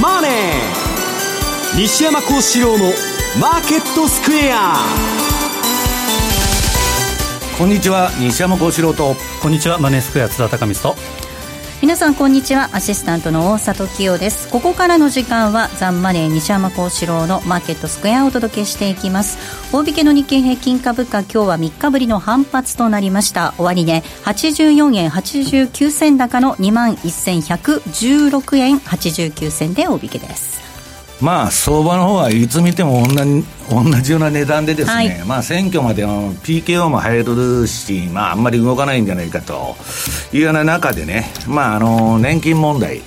マネー」西山幸四郎の「マーケットスクエア」こんにちは。西山幸四郎と。こんにちは。マネースクエア津田隆光と。皆さんこんにちは。アシスタントの大里清です。ここからの時間はザンマネー西山幸四郎のマーケットスクエアをお届けしていきます。大引けの日経平均株価今日は3日ぶりの反発となりました。終値、ね、84円89銭高の2万1116円89銭で大引けです。まあ相場の方はいつ見ても同じ同じような値段でですね、はい、まあ選挙までの PKO も入るし、まああんまり動かないんじゃないかというような中でね、まああの年金問題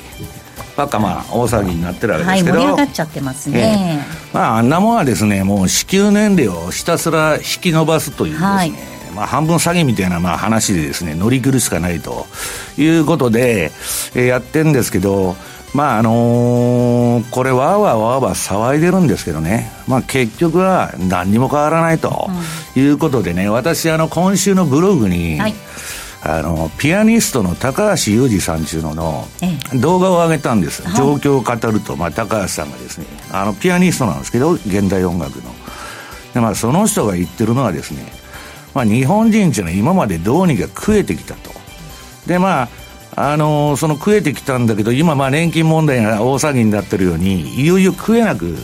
ばっかまあ大騒ぎになってるわけですけど、はい、盛り上がっちゃってますね、えー、まああんなもんはですねもう支給年齢をひたすら引き伸ばすというですね、はい。まあ、半分詐欺みたいなまあ話でですね乗り切るしかないということで、えー、やってるんですけどまああのー、これわーわーわーわー騒いでるんですけどね、まあ、結局は何にも変わらないということでね、私あの今週のブログに、はい、あのピアニストの高橋裕二さんちゅうのの動画を上げたんです、はい、状況を語ると、まあ、高橋さんがですねあのピアニストなんですけど現代音楽の。で、まあ、その人が言ってるのはですね、まあ、日本人っていうのは今までどうにか食えてきたと。でまああの、その食えてきたんだけど今まあ年金問題が大騒ぎになってるようにいよいよ食えなく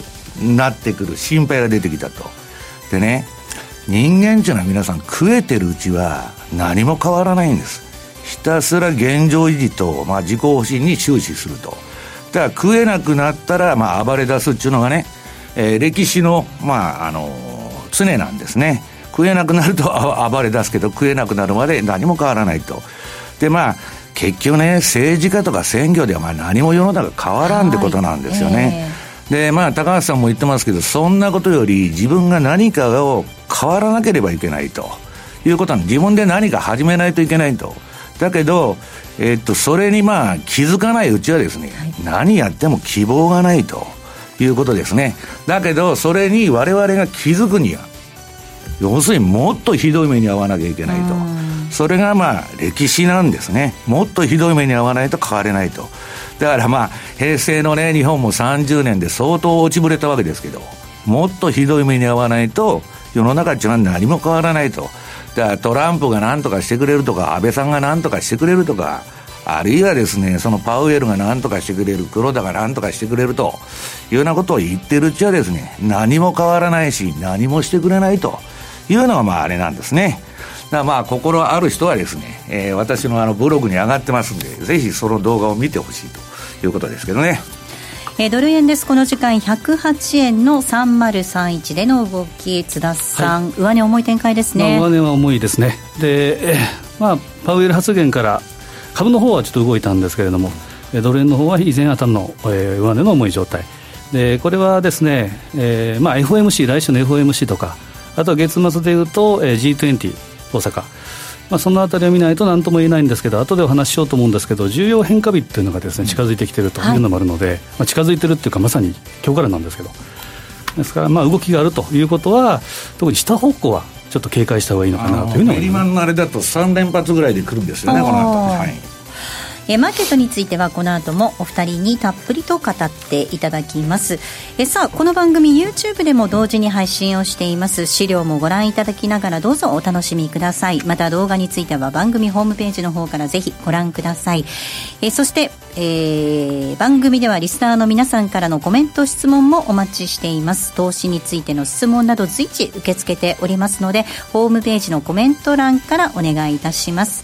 なってくる心配が出てきたと。でね人間っていうのは皆さん食えてるうちは何も変わらないんです。ひたすら現状維持と、まあ、自己保身に終始すると。だから食えなくなったら、まあ、暴れ出すっていうのがね、えー、歴史の、まああの、常なんですね。食えなくなると暴れ出すけど食えなくなるまで何も変わらないと。でまあ結局ね、政治家とか選挙ではまあ何も世の中変わらんってことなんですよね。はいえー、で、まあ、高橋さんも言ってますけど、そんなことより自分が何かを変わらなければいけないということは、自分で何か始めないといけないと。だけど、えー、っと、それにまあ気づかないうちはですね、はい、何やっても希望がないということですね。だけど、それに我々が気づくには、要するにもっとひどい目に遭わなきゃいけないと。それがまあ歴史なんですね。もっとひどい目に遭わないと変われないと。だからまあ平成のね日本も30年で相当落ちぶれたわけですけどもっとひどい目に遭わないと世の中っていうのは何も変わらないと。だからトランプが何とかしてくれるとか安倍さんが何とかしてくれるとかあるいはですね、そのパウエルが何とかしてくれる、黒田が何とかしてくれるというようなことを言ってるうちはですね、何も変わらないし、何もしてくれないというのがまああれなんですね。だまあ心ある人はですね、えー、私のあのブログに上がってますんでぜひその動画を見てほしいということですけどね。えー、ドル円です。この時間108円の3031での動き津田さん、はい、上値重い展開ですね、まあ、上値は重いですね。で、えー、まあパウエル発言から株の方はちょっと動いたんですけれどもドル円の方は以前あたりの、えー、上値の重い状態。でこれはですね、えーまあ、FOMC 来週の FOMC とかあとは月末でいうと、えー、G20 大阪、まあ、そのあたりを見ないと何とも言えないんですけど後でお話ししようと思うんですけど重要変化日っていうのがですね近づいてきているとい。うのもあるので、はい、まあ、近づいてるっていうかまさに今日からなんですけどですからまあ動きがあるということは特に下方向はちょっと警戒した方がいいのかなというふうに思います。メリマンのあれだと3連発ぐらいで来るんですよねこの後、はいえマーケットについてはこの後もお二人にたっぷりと語っていただきます。えさあこの番組 YouTube でも同時に配信をしています。資料もご覧いただきながらどうぞお楽しみください。また動画については番組ホームページの方からぜひご覧ください。えそしてえー、番組ではリスナーの皆さんからのコメント質問もお待ちしています。投資についての質問など随時受け付けておりますのでホームページのコメント欄からお願いいたします。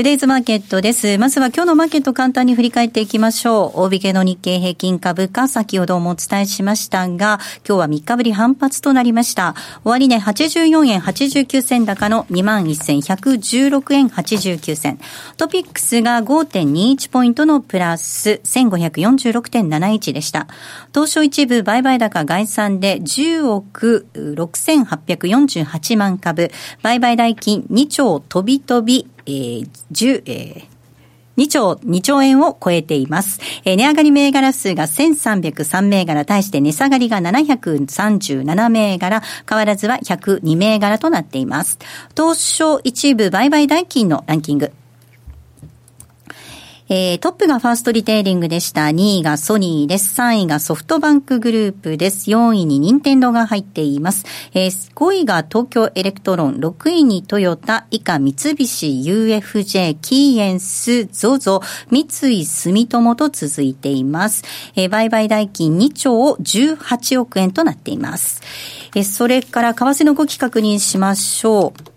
トゥデイズマーケットです。まずは今日のマーケット簡単に振り返っていきましょう。大引けの日経平均株価、先ほどもお伝えしましたが、今日は3日ぶり反発となりました。終値84円89銭高の21,116円89銭。トピックスが5.21ポイントのプラス1546.71でした。東証一部売買高概算で10億6848万株、売買代金2兆飛び飛びえー、10、えー、2兆、2兆円を超えています。えー、値上がり銘柄数が1303銘柄、対して値下がりが737銘柄、変わらずは102銘柄となっています。東証一部売買代金のランキング。えー、トップがファーストリテイリングでした。2位がソニーです。3位がソフトバンクグループです。4位に任天堂が入っています。えー、5位が東京エレクトロン、6位にトヨタ、以下三菱 UFJ、キーエンス、ゾゾ、三井住友と続いています。えー、売買代金2兆18億円となっています。えー、それから為替の動き確認しましょう。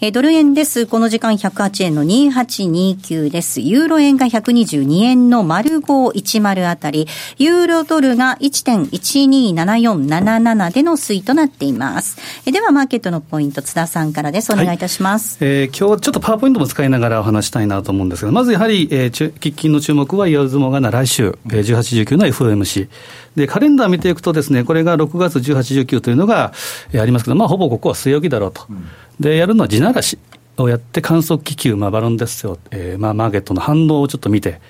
えー、ドル円です。この時間108円の2829です。ユーロ円が122円の丸510あたり、ユーロドルが1.127477での推移となっています。えー、では、マーケットのポイント、津田さんからです。お願いいたします。はい、えー、今日ちょっとパワーポイントも使いながらお話したいなと思うんですが、まずやはり、えー、喫緊の注目は、岩相撲が来週、えー、18、19の FOMC。で、カレンダー見ていくとですね、これが6月18、19というのが、えー、ありますけど、まあ、ほぼここは据え置きだろうと。うん。で、やるのは地ならしをやって、観測気球、まあ、バロンですよ、えーまあ、マーケットの反応をちょっと見て、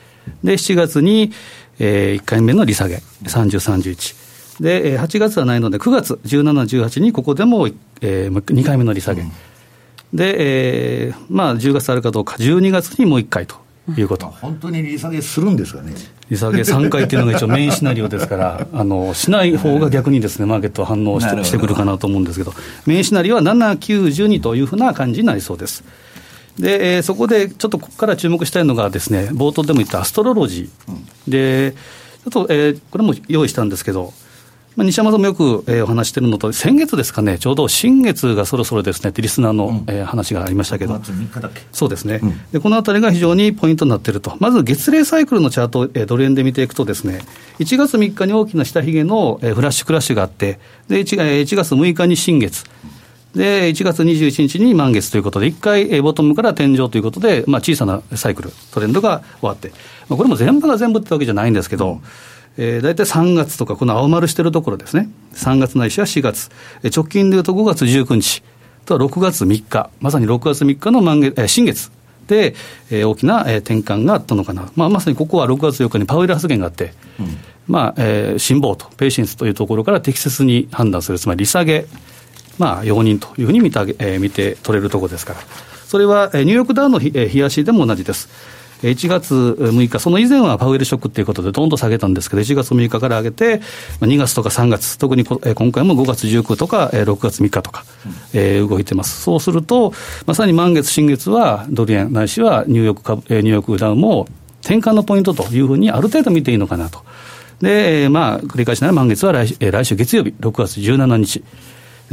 で、7月に、えー、1回目の利下げ、30、31。で、8月はないので、9月17、18にここでも、えー、2回目の利下げ。うん、で、えー、まあ、10月あるかどうか、12月にもう1回ということ。本当に利下げするんですかね。利下げ3回っていうのが一応メインシナリオですから、あのしない方が逆にですね、マーケットは反応してしてくるかなと思うんですけど、メインシナリオは7、9、12というふうな感じになりそうです。で、えー、そこでちょっとここから注目したいのがですね、冒頭でも言ったアストロロジー。で、ちょっと、えー、これも用意したんですけど、まあ、西山さんもよく、えー、お話してるのと、先月ですかね、ちょうど新月がそろそろですねってリスナーの、うん、えー、話がありましたけど、そうですね、うん、でこのあたりが非常にポイントになっていると、まず月例サイクルのチャートを、えー、ドル円で見ていくと、ですね1月3日に大きな下髭の、えー、フラッシュクラッシュがあって、で 1, 1月6日に新月。で、1月21日に満月ということで、1回、えー、ボトムから天井ということで、まあ、小さなサイクル、トレンドが終わって、まあ、これも全部が全部ってわけじゃないんですけど、うんえー、大体3月とか、この青丸してるところですね、3月ないしは4月、えー、直近でいうと5月19日。と6月3日、まさに6月3日の満月、えー、新月で、えー、大きな、えー、転換があったのかな、まあ、まさにここは6月4日にパウエル発言があって、うん、まあえー、辛抱と、ペーシェンスというところから適切に判断する、つまり利下げ、まあ、容認というふうに見て,、えー、見て取れるところですから、それは、えー、ニューヨークダウの冷やしでも同じです。1月6日、その以前はパウエルショックということで、どんどん下げたんですけど、1月6日から上げて、2月とか3月、特に今回も5月19とか、6月3日とか、えー、動いてます。そうすると、まさに満月、新月はドル円、ないしはニューヨーク株、ニューヨークダウンも転換のポイントというふうに、ある程度見ていいのかなと。で、まあ、繰り返しなら満月は来来週月曜日、6月17日。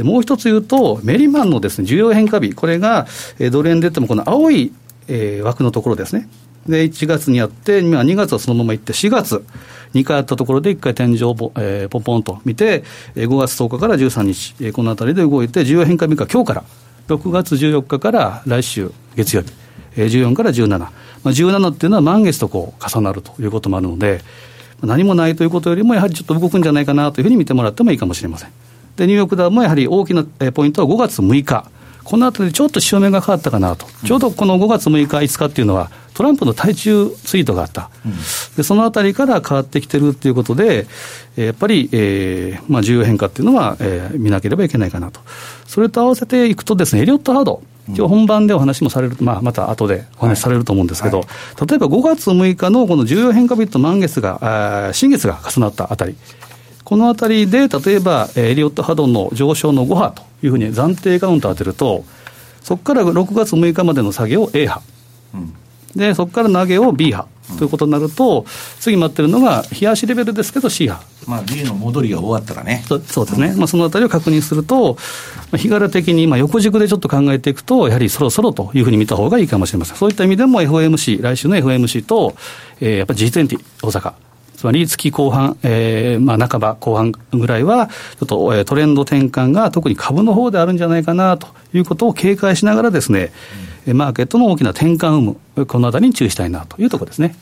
もう一つ言うと、メリマンのですね、重要変化日、これが、ドル円で言っても、この青い、え、枠のところですね。で、1月にやって、今2月はそのまま行って、4月、2回やったところで1回天井をポ,、えー、ポンポンと見て、5月10日から13日、えー、このあたりで動いて、需要変化日が今日から、6月14日から来週月曜日、えー、14から17、まあ、17っていうのは満月とこう重なるということもあるので、何もないということよりも、やはりちょっと動くんじゃないかなというふうに見てもらってもいいかもしれません。で、ニューヨークダウもやはり大きなポイントは5月6日。このあたりちょっと潮目が変わったかなと。ちょうどこの5月6日、5日っていうのは、トランプの対中ツイートがあった、うん、でそのあたりから変わってきてるっていうことで、やっぱり、えーまあ、重要変化っていうのは、えー、見なければいけないかなと、それと合わせていくとですね、エリオット・ハード、今日本番でお話もされる、まあ、また後でお話しされると思うんですけど、はい。はい、例えば5月6日のこの重要変化日と満月が、新月が重なったあたり、このあたりで、例えば、エリオット波動の上昇の5波というふうに暫定カウントを当てると、そこから6月6日までの下げを A 波。うんで、そこから投げを B 波。ということになると、次待ってるのが、冷やしレベルですけど C 波。まあ、B の戻りが終わったらね。そそうですね、まあ、そのあたりを確認すると、まあ、日柄的に今、横軸でちょっと考えていくと、やはりそろそろというふうに見た方がいいかもしれません。そういった意味でも FOMC、来週の FOMC と、えー、やっぱり G20 大阪。つまり月後半、えー、まあ半ば後半ぐらいは、ちょっと、えー、トレンド転換が特に株の方であるんじゃないかなということを警戒しながらですね、うん、マーケットの大きな転換有無、このあたりに注意したいなというところですね。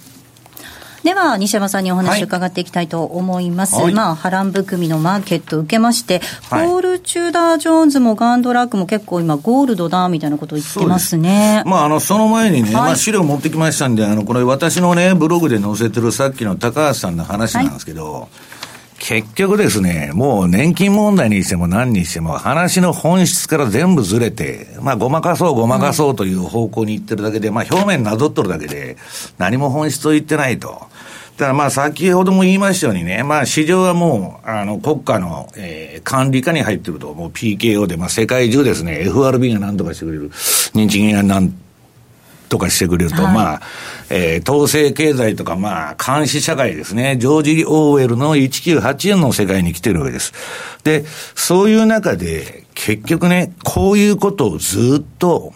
では西山さんにお話伺っていきたいと思います、はい、まあ波乱含みのマーケットを受けまして、はい、ポール・チューダー・ジョーンズもガンドラックも結構今ゴールドだみたいなことを言ってますね。まああのその前にね、はい、まあ資料持ってきましたんであのこれ私のねブログで載せてるさっきの高橋さんの話なんですけど、結局ですね、もう年金問題にしても何にしても話の本質から全部ずれて、まあごまかそうごまかそうという方向に行ってるだけで、まあ表面なぞっとるだけで、何も本質を言ってないと。だからまあ先ほども言いましたようにね、まあ市場はもう、あの国家の、えー、管理下に入ってると、もう PKO で、まあ世界中ですね、FRB が何とかしてくれる、日銀が何とかしてくれると、はい、まあ、えー、統制経済とか、まあ、監視社会ですね。ジョージ・オーウェルの1984の世界に来てるわけです。で、そういう中で、結局ね、こういうことをずっと、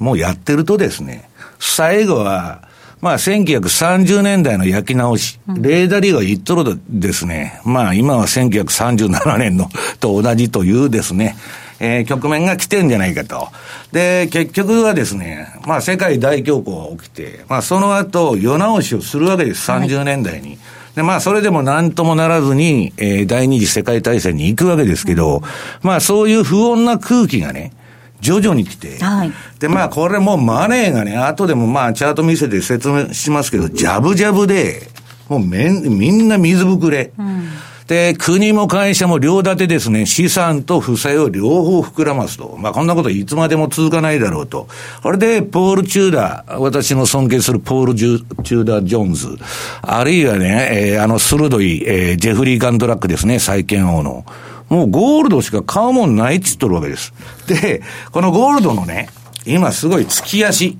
もうやってるとですね、最後は、まあ、1930年代の焼き直し、うん、レーダーリーが言っとるですね、まあ、今は1937年のと同じというですね、えー、局面が来てんじゃないかと。で、結局はですね、まあ世界大恐慌が起きて、まあその後、世直しをするわけです、30年代に。はいで、まあ、それでも何ともならずに、えー、第二次世界大戦に行くわけですけど、うん、まあ、そういう不穏な空気がね、徐々に来て、はい、で、まあ、これもうマネーがね、後でもまあ、チャート見せて説明しますけど、ジャブジャブで、もうめん、みんな水ぶくれ。うんで、国も会社も両立てですね、資産と負債を両方膨らますと。まあ、こんなこといつまでも続かないだろうと。これで、ポール・チューダー、私の尊敬するポール・チューダー・ジョーンズ、あるいはね、えー、あの鋭い、えー、ジェフリー・ガンドラックですね、債券王の。もうゴールドしか買うもんないっつっとるわけです。で、このゴールドのね、今すごい月足。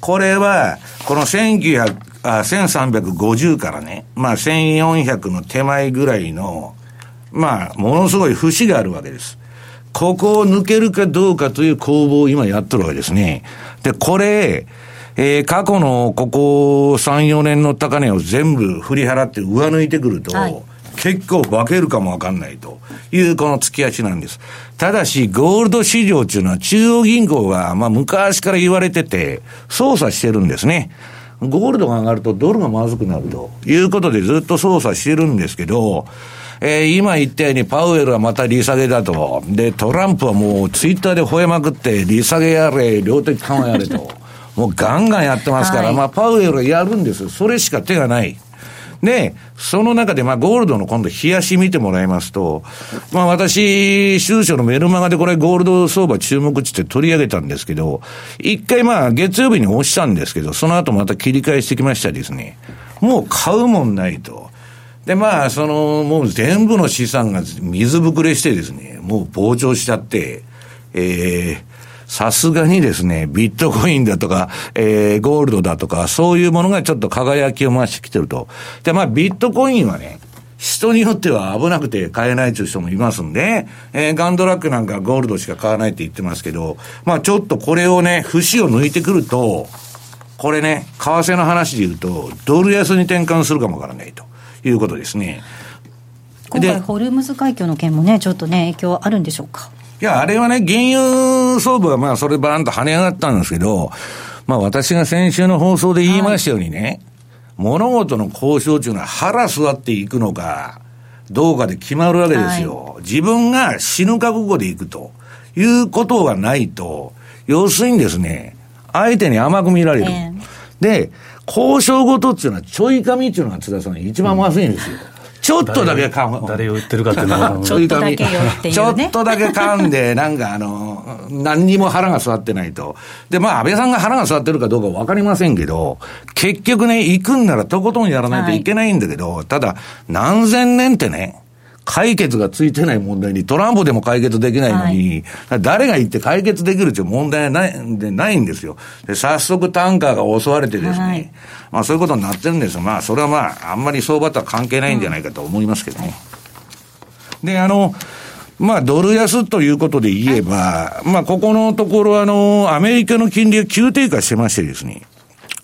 これは、この1900、あ1350からね、まあ1400の手前ぐらいの、まあ、ものすごい節があるわけです。ここを抜けるかどうかという攻防を今やってるわけですね。で、これ、えー、過去のここ3、4年の高値を全部振り払って上抜いてくると、はい、結構化けるかもわかんないというこの月足なんです。ただし、ゴールド市場っていうのは中央銀行が、まあ昔から言われてて、操作してるんですね。ゴールドが上がるとドルがまずくなるということでずっと操作してるんですけど、えー、今言ったようにパウエルはまた利下げだと。で、トランプはもうツイッターで吠えまくって、利下げやれ、量的緩和やれと。もうガンガンやってますから、はい、まあパウエルはやるんです。それしか手がない。で、その中で、まあ、ゴールドの今度、冷やし見てもらいますと、まあ、私、収書のメルマガでこれ、ゴールド相場注目値って取り上げたんですけど、一回まあ、月曜日に押したんですけど、その後また切り返してきましたですね。もう買うもんないと。で、まあ、その、もう全部の資産が水ぶくれしてですね、もう膨張しちゃって、ええーさすがにですね、ビットコインだとか、えー、ゴールドだとか、そういうものがちょっと輝きを増してきてると。で、まあ、ビットコインはね、人によっては危なくて買えないという人もいますんで、えー、ガンドラックなんかゴールドしか買わないって言ってますけど、まあちょっとこれをね、節を抜いてくると、これね、為替の話で言うと、ドル安に転換するかもわからないということですね。今回、ホルムズ海峡の件もね、ちょっとね、影響あるんでしょうか？いや、あれはね、原油相場はまあ、それバーンと跳ね上がったんですけど、まあ、私が先週の放送で言いましたようにね、はい、物事の交渉というのは腹座っていくのか、どうかで決まるわけですよ。はい、自分が死ぬ覚悟でいくということがないと、要するにですね、相手に甘く見られる。えー、で、交渉ごとっていうのは、ちょい髪っていうのが津田さん一番まずいんですよ。うんちょっとだけ噛む。誰を言ってるかっていうのは。ちょっとだけよっていう、ね、ちょっとだけ噛んで、なんかあの、何にも腹が座ってないと。で、まあ、安倍さんが腹が座ってるかどうかわかりませんけど、結局ね、行くんならとことんやらないといけないんだけど、はい、ただ、何千年ってね、解決がついてない問題に、トランプでも解決できないのに、はい、誰が言って解決できるという問題はないでないんですよ。で、早速タンカーが襲われてですね、はい、まあそういうことになってるんですまあそれはまあ、あんまり相場とは関係ないんじゃないかと思いますけどね。で、あの、まあ、ドル安ということで言えば、まあ、ここのところ、あの、アメリカの金利が急低下してましてですね。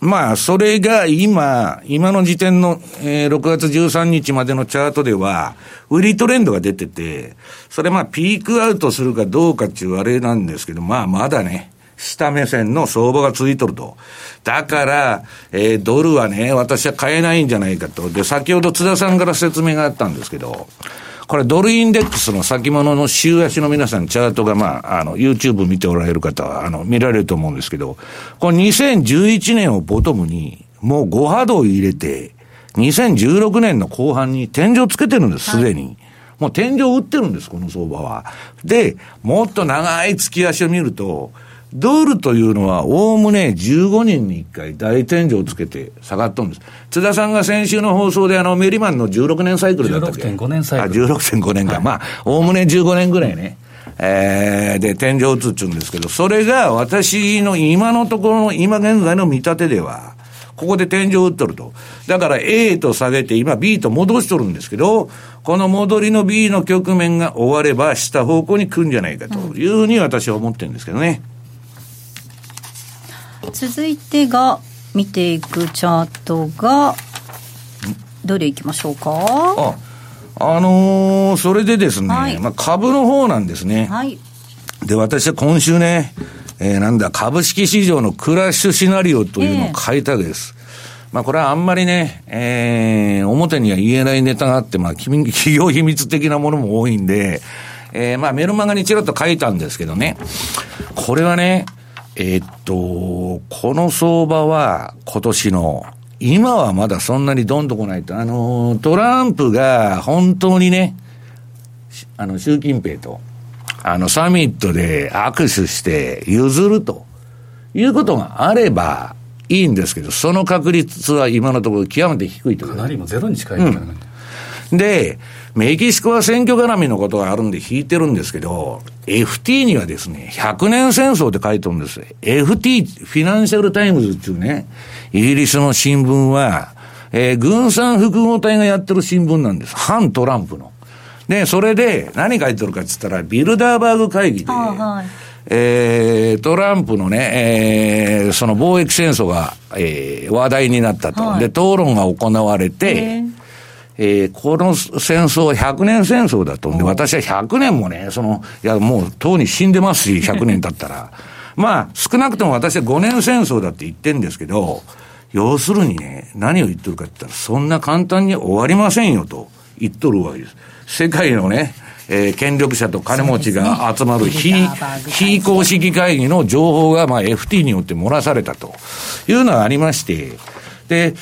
まあ、それが今、今の時点の、えー、6月13日までのチャートでは、売りトレンドが出てて、それまあ、ピークアウトするかどうかっていうあれなんですけど、まあ、まだね、下目線の相場がついとると。だから、えー、ドルはね、私は買えないんじゃないかと。で、先ほど津田さんから説明があったんですけど、これドルインデックスの先物の週足の皆さん、チャートがまあ、あの、YouTube 見ておられる方は、あの、見られると思うんですけど、この2011年をボトムに、もう5波動入れて、2016年の後半に天井つけてるんです、すでに。はいもう天井打ってるんです、この相場は。で、もっと長い月足を見ると、ドルというのは、おおむね15人に1回大天井をつけて下がっとるんです。津田さんが先週の放送で、あの、メリマンの16年サイクルだったっけ ?16.5 年サイクル。あ、16.5年か。はい、まあ、おおむね15年ぐらいね。えー、で、天井打つっちゅうんですけど、それが私の今のところの、今現在の見立てでは、ここで天井打っとると。だから A と下げて、今 B と戻しとるんですけど、この戻りの B の局面が終われば、下方向に来るんじゃないかというふうに私は思ってるんですけどね。うん続いてが見ていくチャートがどれいきましょうか？ああのー、それでですね、はい、まあ、株の方なんですね。はい。で、私は今週ね、えー、なんだ、株式市場のクラッシュシナリオというのを書いたです。えー、まあ、これはあんまりね、えー、表には言えないネタがあって、まあ、企業秘密的なものも多いんで、えー、まあ、メルマガにちらっと書いたんですけどね、これはね、えー、っと、この相場は今年の、今はまだそんなにどんとこないと、あの、トランプが本当にね、あの、習近平と、あの、サミットで握手して譲ると。いうことがあればいいんですけど、その確率は今のところ極めて低いと。かなりもゼロに近い、うん。で、メキシコは選挙絡みのことがあるんで引いてるんですけど、FT にはですね、100年戦争って書いてるんです。FT、フィナンシャルタイムズっていうね、イギリスの新聞は、えー、軍産複合体がやってる新聞なんです。反トランプの。で、それで何書いてるかって言ったら、ビルダーバーグ会議で、はい、えー、トランプのね、えー、その貿易戦争が、えー、話題になったと。はい、で、討論が行われて、えー、この戦争は100年戦争だと。で、私は100年もね、その、いや、もう、とうに死んでますし、100年経ったら。まあ、少なくとも私は5年戦争だって言ってんですけど、要するにね、何を言ってるかって言ったら、そんな簡単に終わりませんよと言っとるわけです。世界のね、えー、権力者と金持ちが集まる非、非公式会議の情報が、まあ、FT によって漏らされたというのがありまして、で、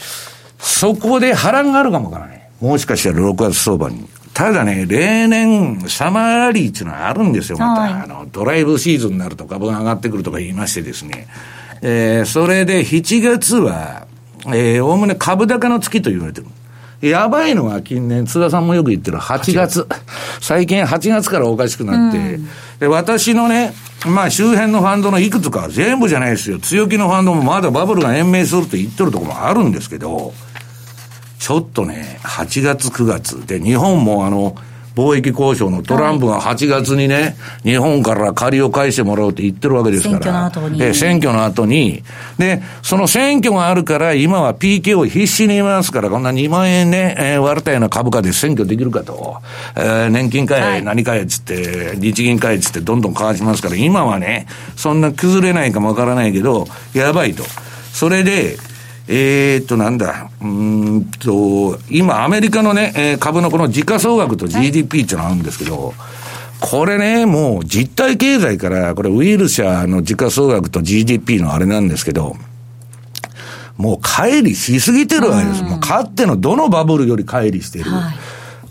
そこで波乱があるかもわからない。もしかしたら6月相場に。ただね、例年、サマーラリーっていうのはあるんですよ、また。はい、あの、ドライブシーズンになると株が上がってくるとか言いましてですね。えー、それで7月は、えー、おおむね株高の月と言われてる。やばいのは近年、津田さんもよく言ってる8月。最近8月からおかしくなって、うん、で、私のね、まあ周辺のファンドのいくつか全部じゃないですよ。強気のファンドもまだバブルが延命すると言ってるところもあるんですけど、ちょっとね、8月、9月で、日本もあの、貿易交渉のトランプが8月にね、日本から借りを返してもらうって言ってるわけですから。選挙の後に。え選挙の後に。で、その選挙があるから、今は PK を必死に言いますから、こんな2万円ね、えー、割れたような株価で選挙できるかと。えー、年金会、何かえっつって、日銀会っつってどんどん変わしますから、今はね、そんな崩れないかもわからないけど、やばいと。それで、えー、っと、なんだ、うんと、今、アメリカのね、えー、株のこの時価総額と GDP っていうのがあるんですけど、これね、もう実体経済から、これウイル社の時価総額と GDP のあれなんですけど、もう乖離しすぎてるわけです。もうかってのどのバブルより乖離してる。はい、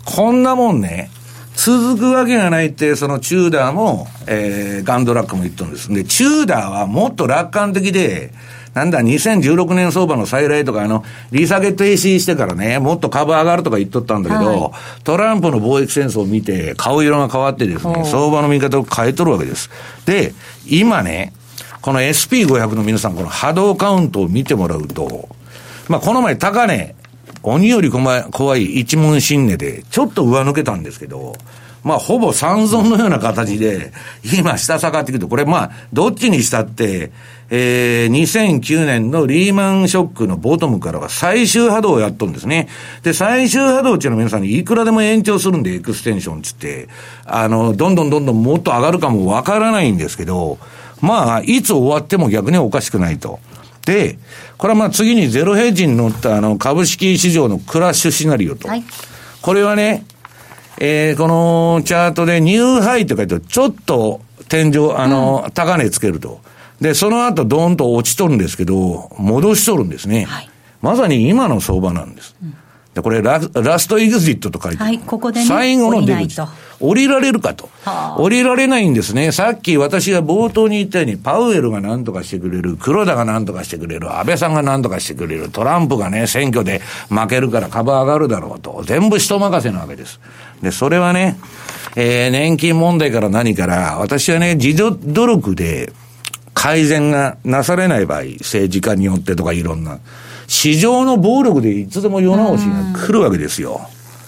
こんなもんね、続くわけがないって、そのチューダーも、えー、ガンドラックも言ったんです。で、チューダーはもっと楽観的で、なんだ、2016年相場の再来とか、あの、利下げ停止してからね、もっと株上がるとか言っとったんだけど、はい、トランプの貿易戦争を見て、顔色が変わってですね、相場の見方を変えとるわけです。で、今ね、この SP500 の皆さん、この波動カウントを見てもらうと、まあ、この前高値、鬼より怖い一文新値で、ちょっと上抜けたんですけど、まあ、ほぼ三尊のような形で、今、下下がってくると、これ、まあ、どっちにしたって、えー、2009年のリーマンショックのボトムからは最終波動をやっとるんですね。で、最終波動っていうのは皆さんにいくらでも延長するんで、エクステンションつって、あの、どんどんどんどんもっと上がるかもわからないんですけど、まあ、いつ終わっても逆におかしくないと。で、これはまあ次にゼロヘッジに乗ったあの株式市場のクラッシュシナリオと。はい、これはね、えー、このチャートでニューハイって書いてちょっと天井、あの、うん、高値つけると。で、その後ドーンと落ちとるんですけど、戻しとるんですね。はい、まさに今の相場なんです。うんで、これラ、ラストエグジットと書いてはい、ここで、ね、最後の出口。降りられるかと。はあ、降りられないんですね。さっき私が冒頭に言ったように、パウエルが何とかしてくれる、黒田が何とかしてくれる、安倍さんが何とかしてくれる、トランプがね、選挙で負けるから株上がるだろうと。全部人任せなわけです。で、それはね、えー、年金問題から何から、私はね、自助努力で改善がなされない場合、政治家によってとかいろんな。市場の暴力でいつでも世直しが来るわけですよ。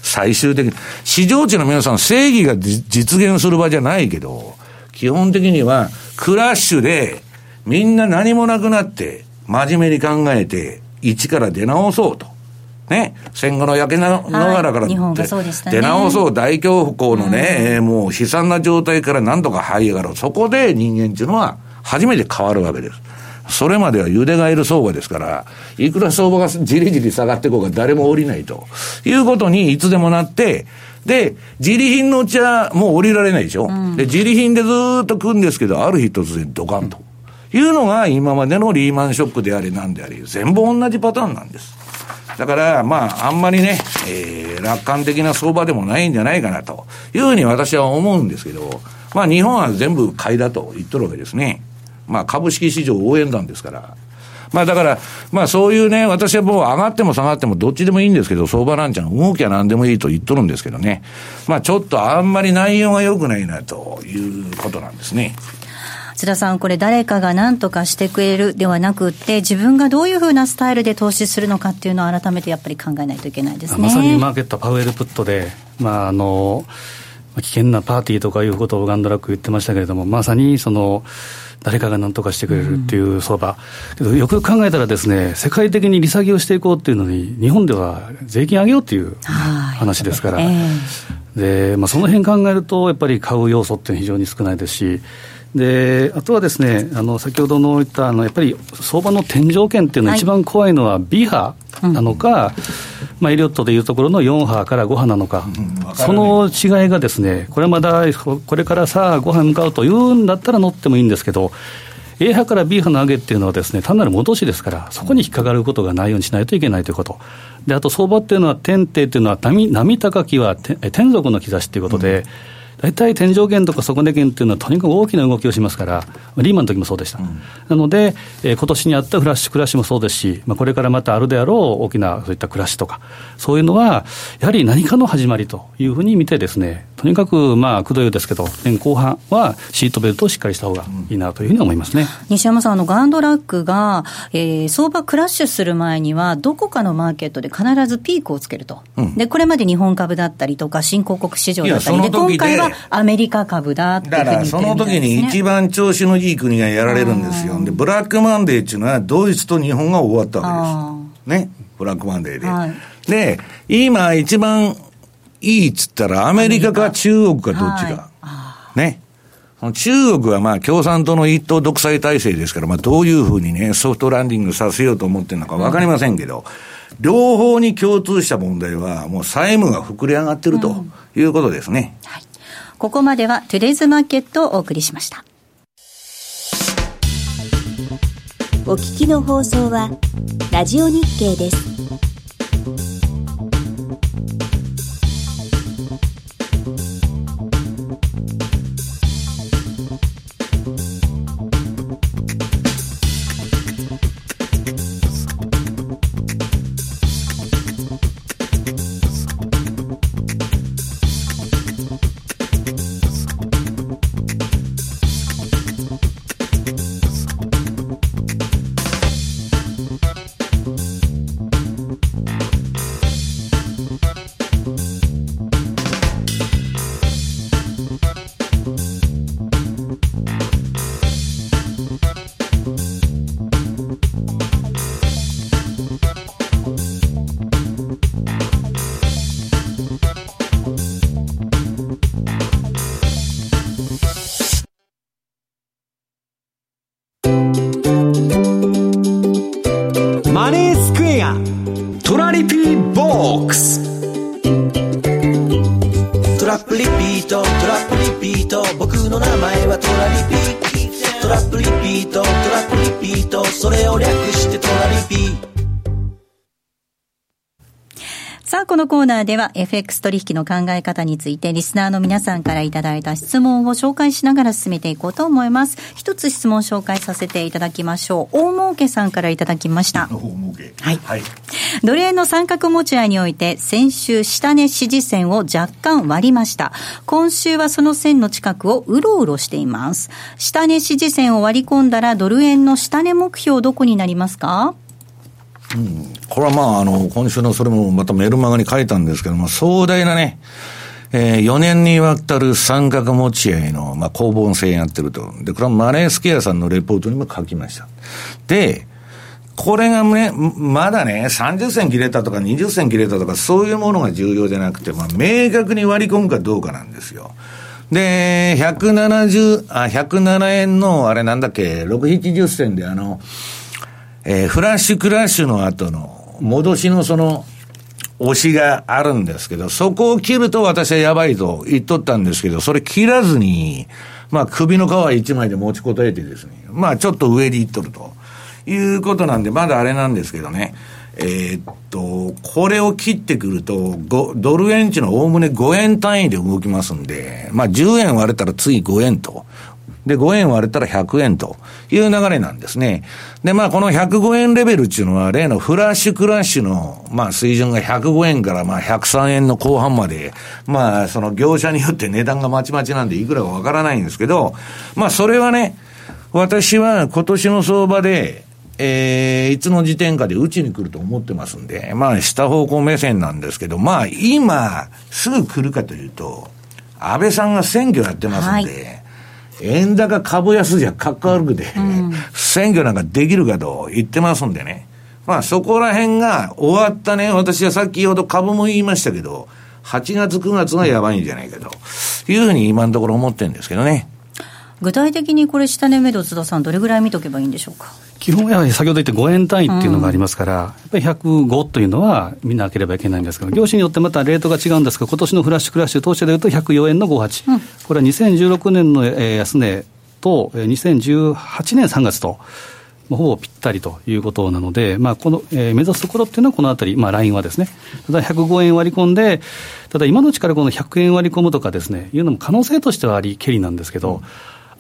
最終的に。市場地の皆さん正義が実現する場じゃないけど、基本的にはクラッシュでみんな何もなくなって真面目に考えて一から出直そうと。ね、戦後の焼けながらから、出直そう、大恐慌のね、もう悲惨な状態から何とか這い上がろう。そこで人間っていうのは初めて変わるわけです。それまでは茹でガエル相場ですから、いくら相場がじりじり下がっていこうが誰も降りないということにいつでもなって、で、自利品のうちはもう降りられないでしょ。うん、で、自利品でずっと来るんですけど、ある日突然ドカンと。いうのが今までのリーマンショックであれなんであれ、全部同じパターンなんです。だから、まあ、あんまりね、えー、楽観的な相場でもないんじゃないかなというふうに私は思うんですけど、まあ、日本は全部買いだと言っとるわけですね。まあ株式市場応援団ですから。まあだから、まあそういうね、私はもう上がっても下がってもどっちでもいいんですけど、相場なんちゃん動きは何でもいいと言っとるんですけどね。まあちょっとあんまり内容が良くないなということなんですね。津田さん、これ誰かが何とかしてくれるではなくて、自分がどういうふうなスタイルで投資するのかっていうのを改めてやっぱり考えないといけないですね。まさにマーケットパウエルプットで、まああの、危険なパーティーとかいうことをガンドラック言ってましたけれども、まさにその、誰かが何とかしてくれるっていう相場、けどよく考えたらですね、世界的に利下げをしていこうっていうのに、日本では税金上げようっていう話ですから、でまあ、その辺考えると、やっぱり買う要素っていうのは非常に少ないですし、であとはですねあの先ほどの言ったあのやっぱり相場の天井圏っていうのは、一番怖いのは B 波なのか、まあ、エリオットでいうところの4波から5波なのか、うん、その違いがですね、これまだこれからさあ5波に向かうというんだったら乗ってもいいんですけど、A 波から B 波の上げっていうのはですね、単なる戻しですから、そこに引っかかることがないようにしないといけないということ。で、あと相場っていうのは、天帝っていうのは波、波高きは天属の兆しということで、うん大体天井圏とか底値圏っていうのはとにかく大きな動きをしますから、リーマンの時もそうでした。うん、なので、えー、今年にあったフラッシュクラッシュもそうですし、まあ、これからまたあるであろう大きなそういったクラッシュとか、そういうのは、やはり何かの始まりというふうに見てですね、とにかくまあ、くどいですけど、年後半はシートベルトをしっかりした方がいいなというふうに思いますね。西山さん、あの、ガンドラックが、えー、相場クラッシュする前には、どこかのマーケットで必ずピークをつけると。うん、で、これまで日本株だったりとか、新興国市場だったりで、今回はアメリカ株だってだからその時に一番調子のいい国がやられるんですよ。で、ブラックマンデーっていうのはドイツと日本が終わったわけです。ね。ブラックマンデーで。はい、で、今一番いいっつったらアメリカか中国かどっちか。はい、ね。中国はまあ共産党の一党独裁体制ですから、まあどういうふうにね、ソフトランディングさせようと思ってるのかわかりませんけど、うん、両方に共通した問題は、もう債務が膨れ上がってるということですね。うんはいここまではトゥデイズマーケットをお送りしました。お聞きの放送はラジオ日経です。ート。僕の名前はトラリピト。ラップリピート。トラップリピート。それを略してトラリピさあ、このコーナーでは FX 取引の考え方についてリスナーの皆さんからいただいた質問を紹介しながら進めていこうと思います。一つ質問紹介させていただきましょう。大儲けさんからいただきました。大儲け。はい。はい、ドル円の三角持ち合いにおいて先週下値支持線を若干割りました。今週はその線の近くをうろうろしています。下値支持線を割り込んだらドル円の下値目標どこになりますか？これはまあ、あの、今週のそれもまたメルマガに書いたんですけども、壮大なね、えー、4年にわたる三角持ち合いの、まあ、攻防戦やってると。で、これはマネースケアさんのレポートにも書きました。で、これがね、まだね、30銭切れたとか20銭切れたとか、そういうものが重要じゃなくて、まあ、明確に割り込むかどうかなんですよ。で、170、あ、107円の、あれなんだっけ、6、70銭であの、えー、フラッシュクラッシュの後の戻しのその、押しがあるんですけど、そこを切ると私はやばいと言っとったんですけど、それ切らずに、まあ首の皮一枚で持ちこたえてですね、まあちょっと上に行っとると。いうことなんで、まだあれなんですけどね、えー、っと、これを切ってくると、ドル円値のおおむね5円単位で動きますんで、まあ10円割れたら次5円と。で、5円割れたら100円という流れなんですね。で、まあ、この105円レベルっていうのは、例のフラッシュクラッシュの、まあ、水準が105円からまあ、103円の後半まで、まあ、その業者によって値段がまちまちなんでいくらかわからないんですけど、まあ、それはね、私は今年の相場で、えー、いつの時点かで打ちに来ると思ってますんで、まあ、下方向目線なんですけど、まあ、今、すぐ来るかというと、安倍さんが選挙やってますんで、はい円高株安じゃかっこ悪くて、うん、選挙なんかできるかと言ってますんでね。まあそこら辺が終わったね、私はさっきほど株も言いましたけど、8月9月がやばいんじゃないかというふうに今のところ思ってるんですけどね。具体的にこれ下値目処津田さんどれぐらい見とけばいいんでしょうか？基本やはり先ほど言った5円単位っていうのがありますから、うん、やっぱり105というのは見なければいけないんですけど、業種によってまたレートが違うんですが、今年のフラッシュクラッシュ当社でいうと104円の58、うん、これは2016年の安値と2018年3月と。ほぼぴったりということなので、まあ、この、えー、目指すところっていうのはこのあたり、まあ、ラインはですね、ただ105円割り込んで、ただ今のうちからこの100円割り込むとかですね、いうのも可能性としてはありけりなんですけど、うん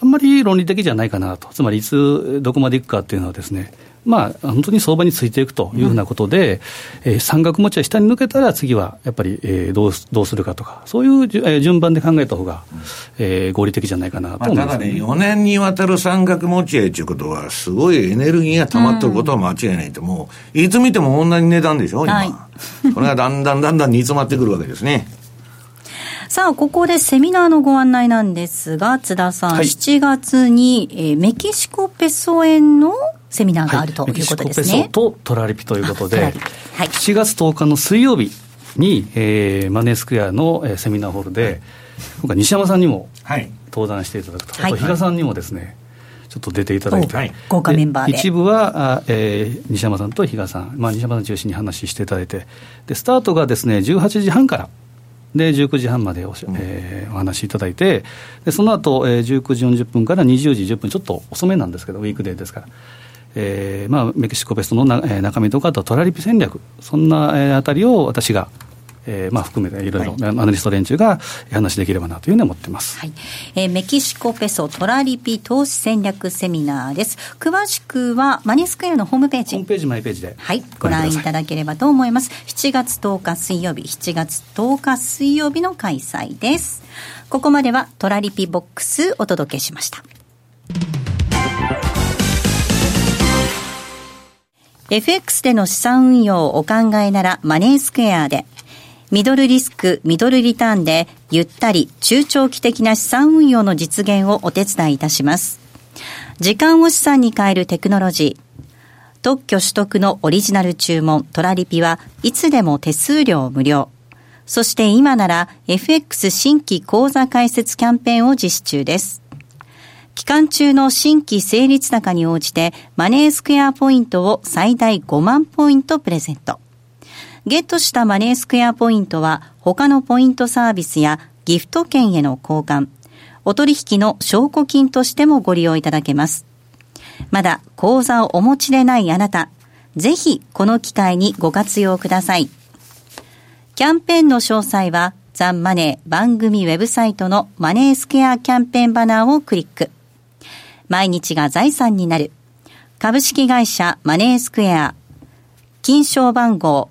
あんまり論理的じゃないかなと、つまりいつどこまでいくかっていうのはですね、まあ、本当に相場についていくというふうなことで、うん、えー、三角持ちは下に抜けたら、次はやっぱり、えー、どうどうするかとか、そういう、えー、順番で考えた方が、えー、合理的じゃないかなと思います、ね、まあ、ただね、4年にわたる三角持ち合いということは、すごいエネルギーが溜まってることは間違いないと、もう、いつ見ても同じ値段でしょ、今。はい、これがだんだんだんだん煮詰まってくるわけですね。さあ、ここでセミナーのご案内なんですが、津田さん、はい、7月に、えー、メキシコペソ円のセミナーがあるということですね。メキシコペソとトラリピということで、はい、7月10日の水曜日に、えー、マネースクエアの、えー、セミナーホールで、今回西山さんにも登壇していただくと、はい、あと比嘉さんにもですね、ちょっと出ていただいて、はい、豪華メンバー一部はあ、えー、西山さんと比嘉さん、まあ、西山さん中心に話していただいて。で、スタートがですね18時半からで19時半までお,、えー、お話しいただいて、でその後、えー、19時40分から20時10分、ちょっと遅めなんですけど、ウィークデーですから。えーまあ、メキシコベストのな、えー、中身とか、あとトラリピ戦略、そんな、えー、あたりを私がえーまあ、含めていろいろ、アナリスト連中が話できればなというふうに思ってます、はい。えー、メキシコペソトラリピ投資戦略セミナーです。詳しくはマニスクエアのホームページ。ホームページマイページではい。ご覧い。ただければと思います。7月10日水曜日。7月10日水曜日の開催です。ここまではトラリピボックスお届けしました。FX での資産運用をお考えならマネースクエアでミドルリスク、ミドルリターンで、ゆったり、中長期的な資産運用の実現をお手伝いいたします。時間を資産に変えるテクノロジー。特許取得のオリジナル注文、トラリピはいつでも手数料無料。そして今なら FX 新規口座開設キャンペーンを実施中です。期間中の新規成立高に応じてマネースクエアポイントを最大5万ポイントプレゼント。ゲットしたマネースクエアポイントは他のポイントサービスやギフト券への交換、お取引の証拠金としてもご利用いただけます。まだ口座をお持ちでないあなた、ぜひこの機会にご活用ください。キャンペーンの詳細は、ザンマネー番組ウェブサイトのマネースケアキャンペーンバナーをクリック。毎日が財産になる。株式会社マネースクエア。金賞番号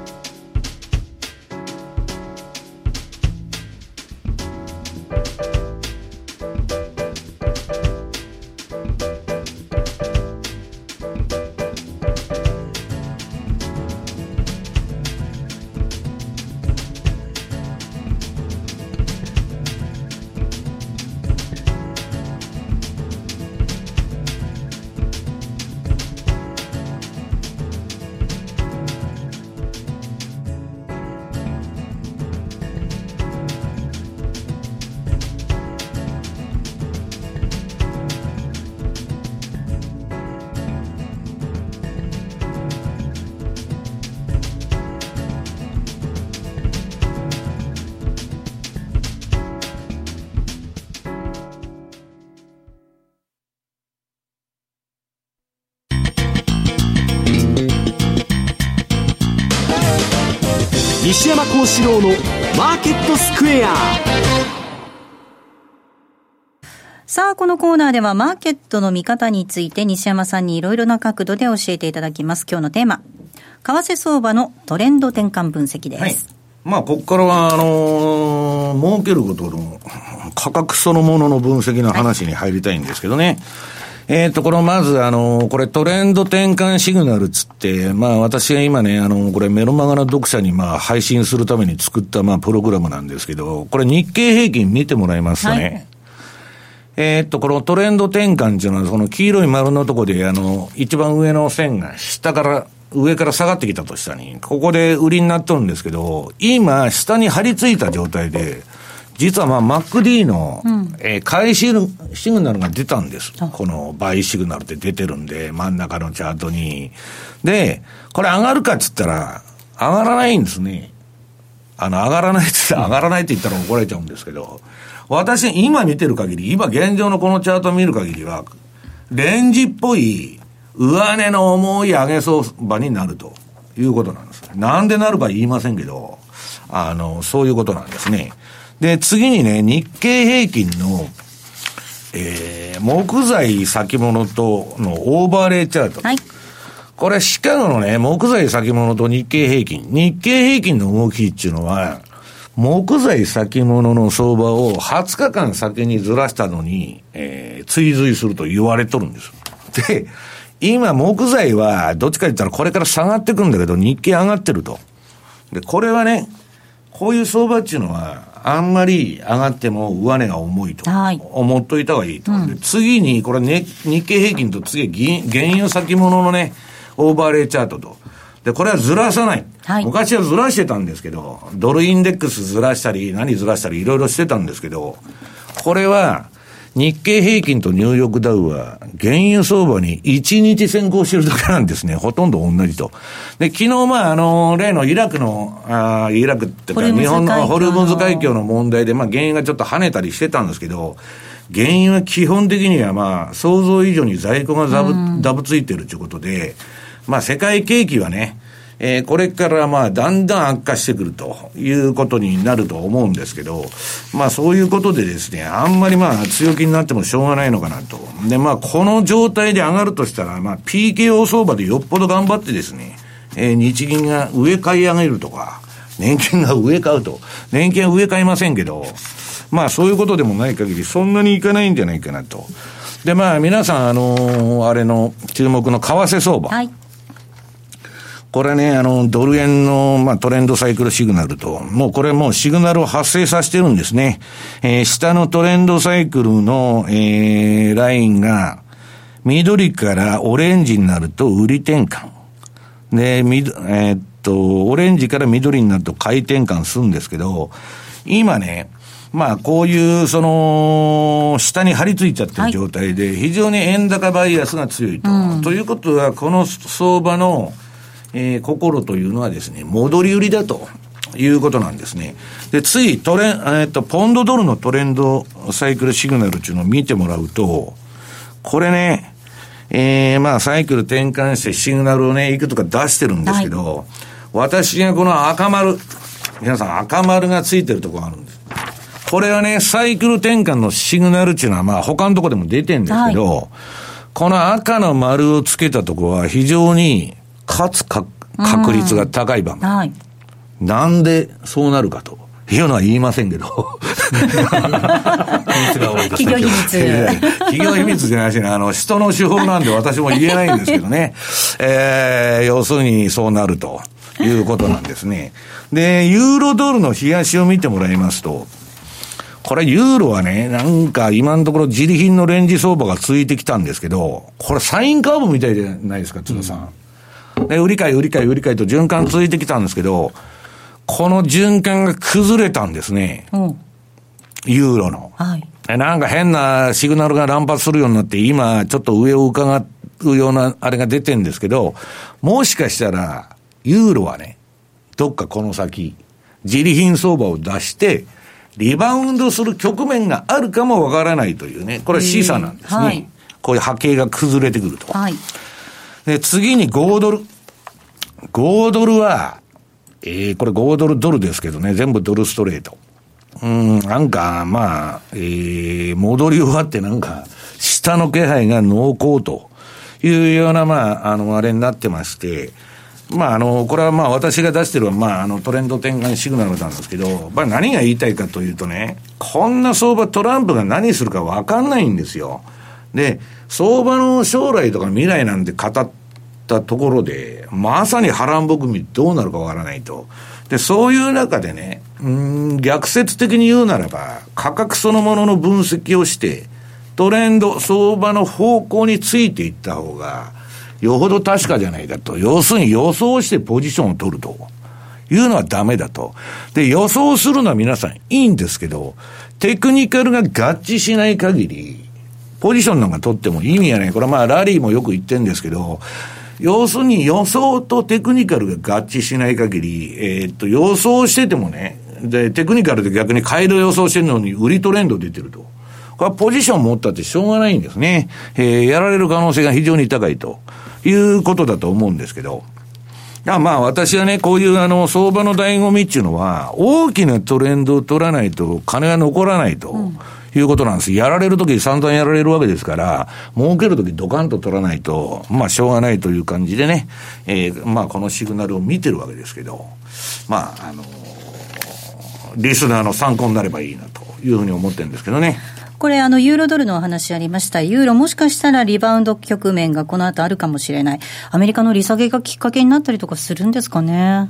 幸四郎のマーケットスクエアさあ、このコーナーではマーケットの見方について西山さんにいろいろな角度で教えていただきます。今日のテーマ。為替相場のトレンド転換分析です。はい、まあ、ここからは、あのー、儲けることの価格そのものの分析の話に入りたいんですけどね。はいえっ、と、このまず、あの、これトレンド転換シグナルつって、まあ私が今ね、あの、これメロマガの読者にまあ配信するために作ったまあプログラムなんですけど、これ日経平均見てもらいますとね、はい、えっと、このトレンド転換っていうのは、その黄色い丸のとこで、あの、一番上の線が下から、上から下がってきたとしたに、ここで売りになっとるんですけど、今、下に張り付いた状態で、実はまあ MacD の、うん、えー、買いシグナルが出たんです。このバイシグナルって出てるんで、真ん中のチャートに。で、これ上がるかっつったら、上がらないんですね。あの、上がらないって言ったら、上がらないって言ったら怒られちゃうんですけど、私、今見てる限り、今現状のこのチャートを見る限りは、レンジっぽい、上値の重い上げ相場になるということなんです。なんでなるか言いませんけど、あの、そういうことなんですね。で、次にね、日経平均の、えー、木材先物とのオーバーレイチャート。はい。これ、シカゴのね、木材先物と日経平均。日経平均の動きっていうのは、木材先物の相場を20日間先にずらしたのに、えー、追随すると言われとるんです。で、今木材はどっちか言ったらこれから下がってくんだけど日経上がってると。で、これはね、こういう相場っていうのは、あんまり上がっても上値が重いと、思っといた方がいいと。うん、次に、これ、ね、日経平均と次、原油先物のね、オーバーレイチャートと。で、これはずらさない。はい、昔はずらしてたんですけど、ドルインデックスずらしたり、何ずらしたり、いろいろしてたんですけど、これは、日経平均とニューヨークダウは、原油相場に1日先行してるだけなんですね。ほとんど同じと。で、昨日、まあ、あの、例のイラクの、あイラクってか、日本のホルムズ海峡の問題で、まあ、原油がちょっと跳ねたりしてたんですけど、原油は基本的には、まあ、想像以上に在庫がザブ、ダブついてるということで、まあ、世界景気はね、えー、これからまあだんだん悪化してくるということになると思うんですけど、まあそういうことでですね、あんまりまあ強気になってもしょうがないのかなと。でまあこの状態で上がるとしたら、まあ PKO 相場でよっぽど頑張ってですね、えー、日銀が上買い上げるとか、年金が上買うと。年金は上買いませんけど、まあそういうことでもない限りそんなにいかないんじゃないかなと。でまあ皆さんあのー、あれの注目の為替相場。はいこれね、あの、ドル円の、まあ、トレンドサイクルシグナルと、もうこれもうシグナルを発生させてるんですね。えー、下のトレンドサイクルの、えー、ラインが、緑からオレンジになると売り転換。で、み、えー、っと、オレンジから緑になると回転換するんですけど、今ね、まあ、こういう、その、下に張り付いちゃってる状態で、非常に円高バイアスが強いと。はい、ということは、この相場の、えー、心というのはですね、戻り売りだと。いうことなんですね。で、ついトレン、えっ、ー、と、ポンドドルのトレンドサイクルシグナルっていうのを見てもらうと、これね、えー、まあ、サイクル転換してシグナルをね、いくとか出してるんですけど、はい、私がこの赤丸、皆さん赤丸がついてるところがあるんです。これはね、サイクル転換のシグナルっていうのは、まあ、他のところでも出てるんですけど、はい、この赤の丸をつけたところは非常に勝つか確率が高い番組。はい、なんでそうなるかと。いうのは言いませんけど。秘密が多いです企業秘密。企業秘密じゃないしね、あの、人の手法なんで私も言えないんですけどね。えー、要するにそうなるということなんですね。で、ユーロドルの冷やしを見てもらいますと、これユーロはね、なんか今のところ自利品のレンジ相場が続いてきたんですけど、これサインカーブみたいじゃないですか、津田さん。うん、で、売り買い、売り買い、売り買いと循環続いてきたんですけど、この循環が崩れたんですね。うん、ユーロの。はい。なんか変なシグナルが乱発するようになって、今、ちょっと上を伺うようなあれが出てるんですけど、もしかしたら、ユーロはね、どっかこの先、自利品相場を出して、リバウンドする局面があるかもわからないというね、これ示唆なんですね。はい、こういう波形が崩れてくると。はい、で、次に5ドル。5ドルは、えー、これ5ドルドルですけどね、全部ドルストレート。うん、なんか、まあ、えー、戻り終わってなんか、下の気配が濃厚というような、まあ、あの、あれになってまして、まあ、あの、これはまあ、私が出してる、まあ、あの、トレンド転換シグナルなんですけど、まあ、何が言いたいかというとね、こんな相場トランプが何するかわかんないんですよ。で、相場の将来とか未来なんて語ったところで、まさに波乱含みどうなるかわからないと。で、そういう中でね、うん、逆説的に言うならば、価格そのものの分析をして、トレンド、相場の方向についていった方が、よほど確かじゃないかと。要するに予想してポジションを取ると。いうのはダメだと。で、予想するのは皆さんいいんですけど、テクニカルが合致しない限り、ポジションなんか取っても意味がない。これはまあラリーもよく言ってるんですけど、要するに予想とテクニカルが合致しない限り、えー、っと、予想しててもね、で、テクニカルで逆に買いの予想してるのに売りトレンド出てると。これはポジション持ったってしょうがないんですね。えー、やられる可能性が非常に高いということだと思うんですけど。あまあ私はね、こういうあの相場の醍醐味っていうのは、大きなトレンドを取らないと金が残らないと。うんいうことなんです。やられるとき散々やられるわけですから、儲けるときドカンと取らないと、まあしょうがないという感じでね、えー、まあこのシグナルを見てるわけですけど、まああのー、リスナーの参考になればいいなというふうに思ってるんですけどね。これ、あの、ユーロドルのお話ありました。ユーロもしかしたらリバウンド局面がこの後あるかもしれない。アメリカの利下げがきっかけになったりとかするんですかね。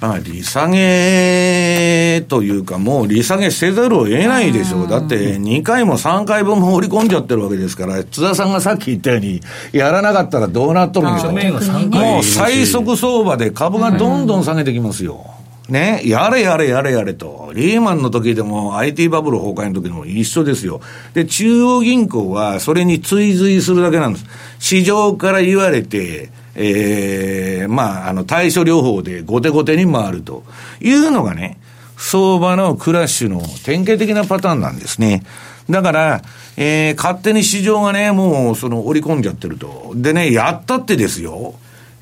まあ、利下げというか、もう利下げせざるを得ないでしょう。だって、2回も3回分も織り込んじゃってるわけですから、津田さんがさっき言ったように、やらなかったらどうなっとるんでしょう。もう最速相場で株がどんどん下げてきますよ。ね、やれやれやれやれと。リーマンの時でも IT バブル崩壊の時でも一緒ですよ。で、中央銀行はそれに追随するだけなんです。市場から言われて、ええー、まあ、あの、対処療法で後手後手に回るというのがね、相場のクラッシュの典型的なパターンなんですね。だから、えー、勝手に市場がね、もう、その、織り込んじゃってると。でね、やったってですよ。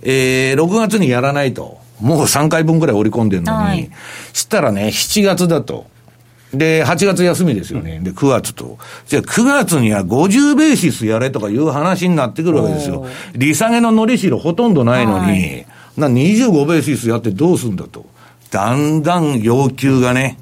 えー、6月にやらないと。もう3回分ぐらい織り込んでるのに、はい、したらね、7月だと。で、8月休みですよね。で、9月と。じゃあ9月には50ベーシスやれとかいう話になってくるわけですよ。利下げののりしろほとんどないのに、はい、な25ベーシスやってどうすんだと。だんだん要求がね、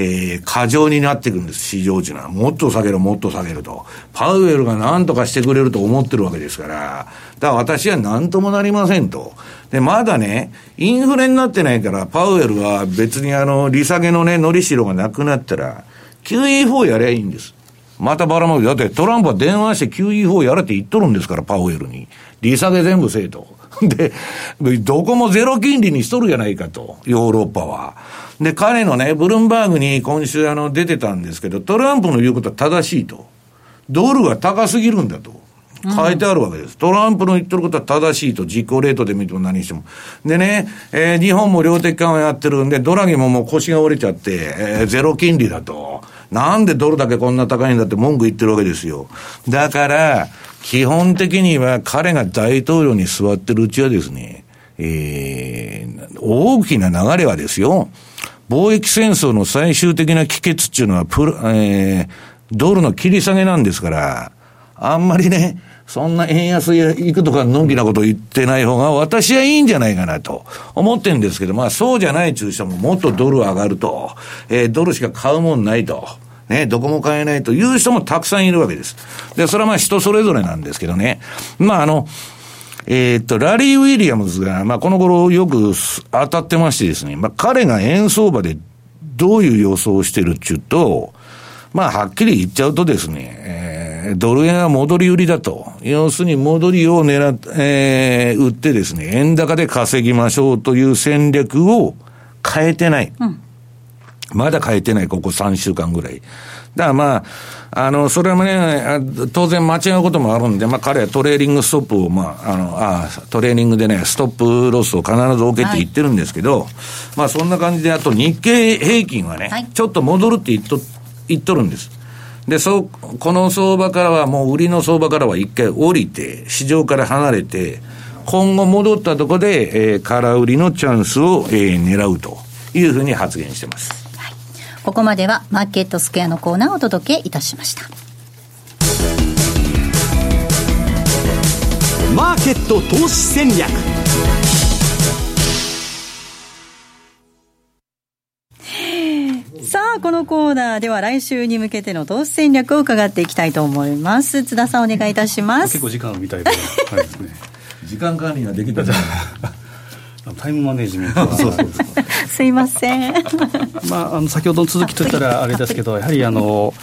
えー、過剰になっていくんです、市場値は。もっと下げる、もっと下げると。パウエルが何とかしてくれると思ってるわけですから、だから私は何ともなりませんと。で、まだね、インフレになってないから、パウエルは別にあの、利下げのね、のりしろがなくなったら、QE4 やりゃいいんです。またばらまく。だってトランプは電話して QE4 やれって言っとるんですから、パウエルに。利下げ全部せえと。で、どこもゼロ金利にしとるじゃないかと、ヨーロッパは。で、彼のね、ブルームバーグに今週あの出てたんですけど、トランプの言うことは正しいと。ドルが高すぎるんだと。書いてあるわけです。トランプの言ってることは正しいと、実行レートで見ても何しても。でね、えー、日本も量的緩和やってるんで、ドラギももう腰が折れちゃって、えー、ゼロ金利だと。なんでドルだけこんな高いんだって文句言ってるわけですよ。だから、基本的には彼が大統領に座ってるうちはですね、えー、大きな流れはですよ、貿易戦争の最終的な帰結っていうのはプえー、ドルの切り下げなんですから、あんまりね、そんな円安行くとかのんきなこと言ってない方が私はいいんじゃないかなと思ってるんですけど、まあそうじゃない中小ももっとドル上がると、えー、ドルしか買うもんないと。ね、どこも買えないという人もたくさんいるわけです。で、それはまあ人それぞれなんですけどね。まああの、えー、っと、ラリー・ウィリアムズが、まあこの頃よく当たってましてですね、まあ彼が円相場でどういう予想をしてるっていうと、まあはっきり言っちゃうとですね、えー、ドル円は戻り売りだと。要するに戻りを狙って、えー、売ってですね、円高で稼ぎましょうという戦略を変えてない。うんまだ変えてない、ここ3週間ぐらい。だからまあ、あの、それもね、当然間違うこともあるんで、まあ彼はトレーリングストップを、まあ、あの、あトレーニングでね、ストップロスを必ず置けって言ってるんですけど、はい、まあそんな感じで、あと日経平均はね、はい、ちょっと戻るって言っと、言っとるんです。で、そう、この相場からは、もう売りの相場からは一回降りて、市場から離れて、今後戻ったところで、えー、空売りのチャンスを、えー、狙うというふうに発言してます。ここまではマーケットスクエアのコーナーをお届けいたしました。マーケット投資戦略。さあ、このコーナーでは来週に向けての投資戦略を伺っていきたいと思います。津田さんお願いいたします。結構時間みたいで、はい、時間管理ができたじゃタイムマネジメント。そうそう すいません。まああの先ほどの続きといったらあれですけどやはりあの、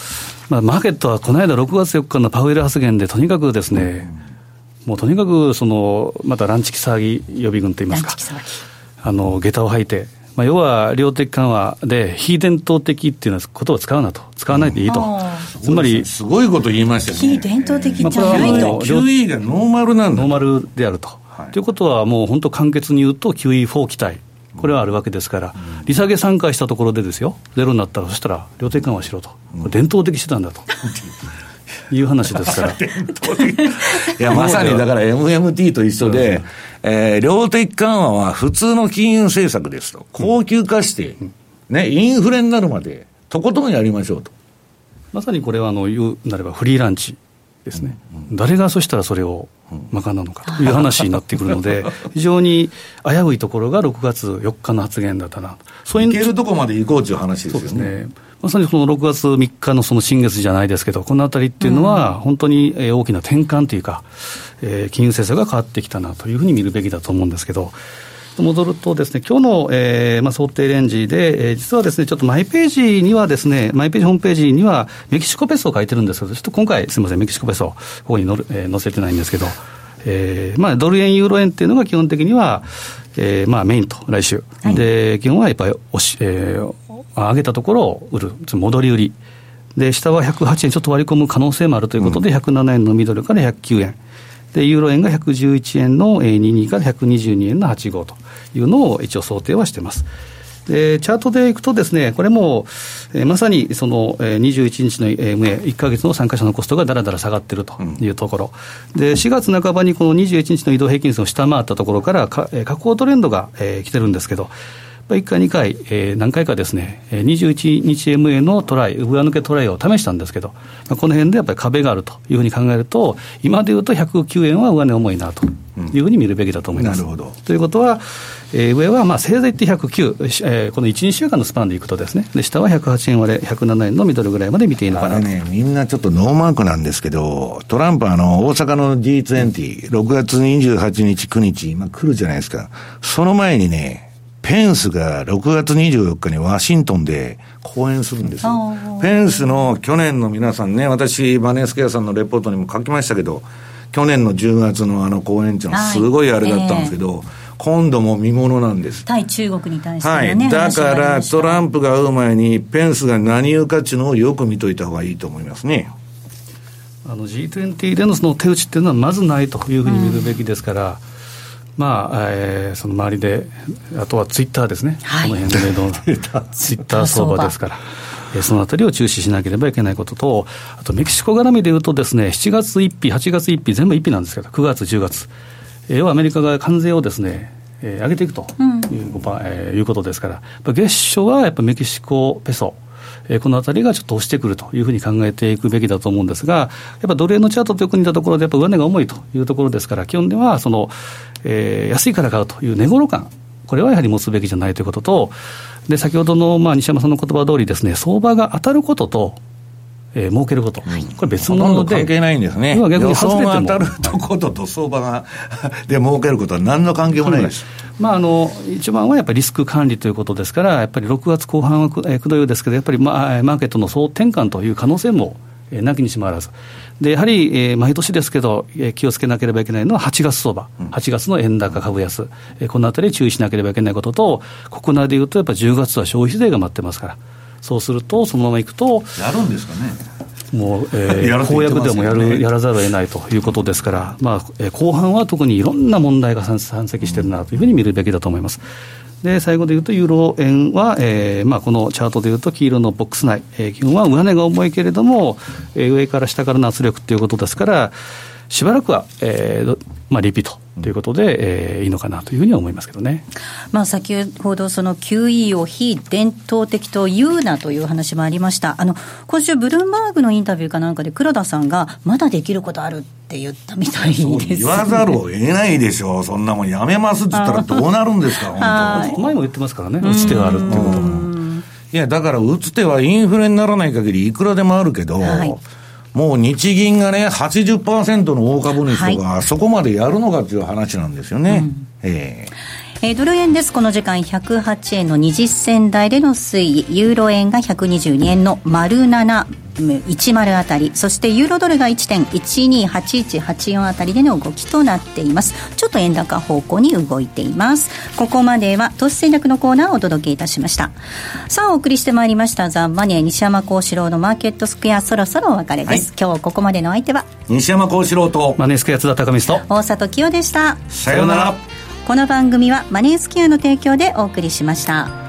まあ、マーケットはこの間6月4日のパウエル発言でとにかくですね、もうとにかくそのまたランチキ騒ぎ予備軍といいますかあの下駄を履いてまあ、要は量的緩和で非伝統的っていうのはことを使うなと、使わないでいいと、うん、つまり、すごいこと言いましたね、非伝統的じゃないと、QE がノーマルなんだ。ノーマルであると。はい、ということは、もう本当、簡潔に言うと、QE4 期待、これはあるわけですから、うん、利下げ3回したところでですよ、ゼロになったら、そしたら量的緩和しろと、伝統的手段だと。いう話ですから。いや、まさにだから MMT と一緒で、えー、量的緩和は普通の金融政策ですと。高級化して、ね、インフレになるまで、とことんやりましょうと。まさにこれはあの言うなればフリーランチですね、誰がそしたらそれを賄うのかという話になってくるので、非常に危ういところが6月4日の発言だったなそういういけるとこまで行こうという話ですよね。ね。まさにその6月3日のその新月じゃないですけど、このあたりっていうのは、本当に大きな転換というか、えー、金融政策が変わってきたなというふうに見るべきだと思うんですけど、戻るとですね、今日の、えーまあ、想定レンジで、えー、実はですね、ちょっとマイページにはですね、マイページホームページにはメキシコペソを書いてるんですけど、ちょっと今回、すみません、メキシコペソ、ここに載る、えー、載せてないんですけど、えーまあ、ドル円、ユーロ円っていうのが基本的には、えーまあ、メインと、来週。はい、で、基本はやっぱり押し、えー、上げたところを売る、戻り売り。で、下は108円ちょっと割り込む可能性もあるということで、うん、107円のミドルから109円。で、ユーロ円が111円の22から122円の85というのを一応想定はしてます。で、チャートでいくとですね、これも、えー、まさにその、えー、21日の MA、1か月の参加者のコストがだらだら下がってるというところ、うん、で、4月半ばにこの21日の移動平均線を下回ったところからか、えー、下降トレンドが、えー、来てるんですけど、1回、2回、えー、何回かですね、21日 MA のトライ、上抜けトライを試したんですけど、まあ、この辺でやっぱり壁があるというふうに考えると、今でいうと109円は上値重いなというふうに見るべきだと思います。うん、なるほど。ということは、えー、上はまあせいぜいって109、えー、この1、2週間のスパンでいくとですね、で下は108円割れ、107円のミドルぐらいまで見ていいのかな。ね、みんなちょっとノーマークなんですけど、トランプ、あの大阪の G20、6月28日、9日、今来るじゃないですか、その前にね、ペンスが6月24日にワシントンで講演するんですよ。ペンスの去年の皆さんね、私、バネスケアさんのレポートにも書きましたけど、去年の10月のあの講演っていうのはすごいあれだったんですけど、はいえー今度も見ものなんです。対中国に対して、ね、はい。だから、トランプが会う前に、ペンスが何言うかっていうのをよく見といた方がいいと思いますね。あの G20 でのその手打ちっていうのはまずないというふうに見るべきですから、うん、まあ、えー、その周りで、あとはツイッターですね、はい、この辺でどう ツイッター相場ですから。そのあたりを注視しなければいけないことと、あとメキシコ絡みでいうとですね、7月1日、8月1日、全部1日なんですけど、9月、10月、要はアメリカが関税をですね、えー、上げていくという,、うんえー、いうことですから、月初はやっぱメキシコペソ、えー、このあたりがちょっと押してくるというふうに考えていくべきだと思うんですが、やっぱドル円のチャートとよく似たところで、やっぱ上値が重いというところですから、基本ではその、えー、安いから買うという値頃感、これはやはり持つべきじゃないということと、で先ほどの、まあ、西山さんの言葉通りですね、相場が当たることと、えー、儲けること、はい、これ別物で、関係ないんですね、逆に外れても当たるとことと相場がで儲けることは何の関係もないです。まあ、あの一番はやっぱりリスク管理ということですから、やっぱり6月後半はくどいですけど、やっぱりママーケットの総転換という可能性もえー、なきにしもあらず。で、やはり、えー、毎年ですけど、えー、気をつけなければいけないのは8月相場、うん、8月の円高株安、えー、このあたり注意しなければいけないことと、国内でいうと、やっぱり10月は消費税が待ってますから、そうすると、そのままいくと、やるんですかね。もう、えー、公約でもやるやらざるを得ないということですから、まあえー、後半は特にいろんな問題が山積してるなというふうに見るべきだと思います。で最後でいうと、ユーロ円は、えーまあ、このチャートでいうと、黄色のボックス内、えー、基本は上値が重いけれども、えー、上から下からの圧力ということですから、しばらくは、えーまあ、リピートということで、えー、いいのかなというふうには思いますけどね、まあ、先ほど、その QE を非伝統的と言うなという話もありました、あの今週、ブルームバーグのインタビューかなんかで、黒田さんが、まだできることあるって言ったみたいです、言わざるを得ないでしょう、そんなもんやめますって言ったら、どうなるんですか、本当前も言ってますからね、打つ手があるっていうこといや、だから打つ手はインフレにならない限りいくらでもあるけど、はいもう日銀がね、80%の大株主とか、そこまでやるのかっていう話なんですよね。うん、えーえー、ドル円です。この時間108円の20銭台での推移、ユーロ円が122円の丸7、10あたり。そしてユーロドルが1.128184あたりでの動きとなっています。ちょっと円高方向に動いています。ここまでは投資戦略のコーナーをお届けいたしました。さあお送りしてまいりました。ザ・マネー西山幸四郎のマーケットスクエアそろそろお別れです、はい、今日ここまでの相手は？西山幸四郎とマネースクエア津田高光と。大里清でした。さようならこの番組はマネースケアの提供でお送りしました。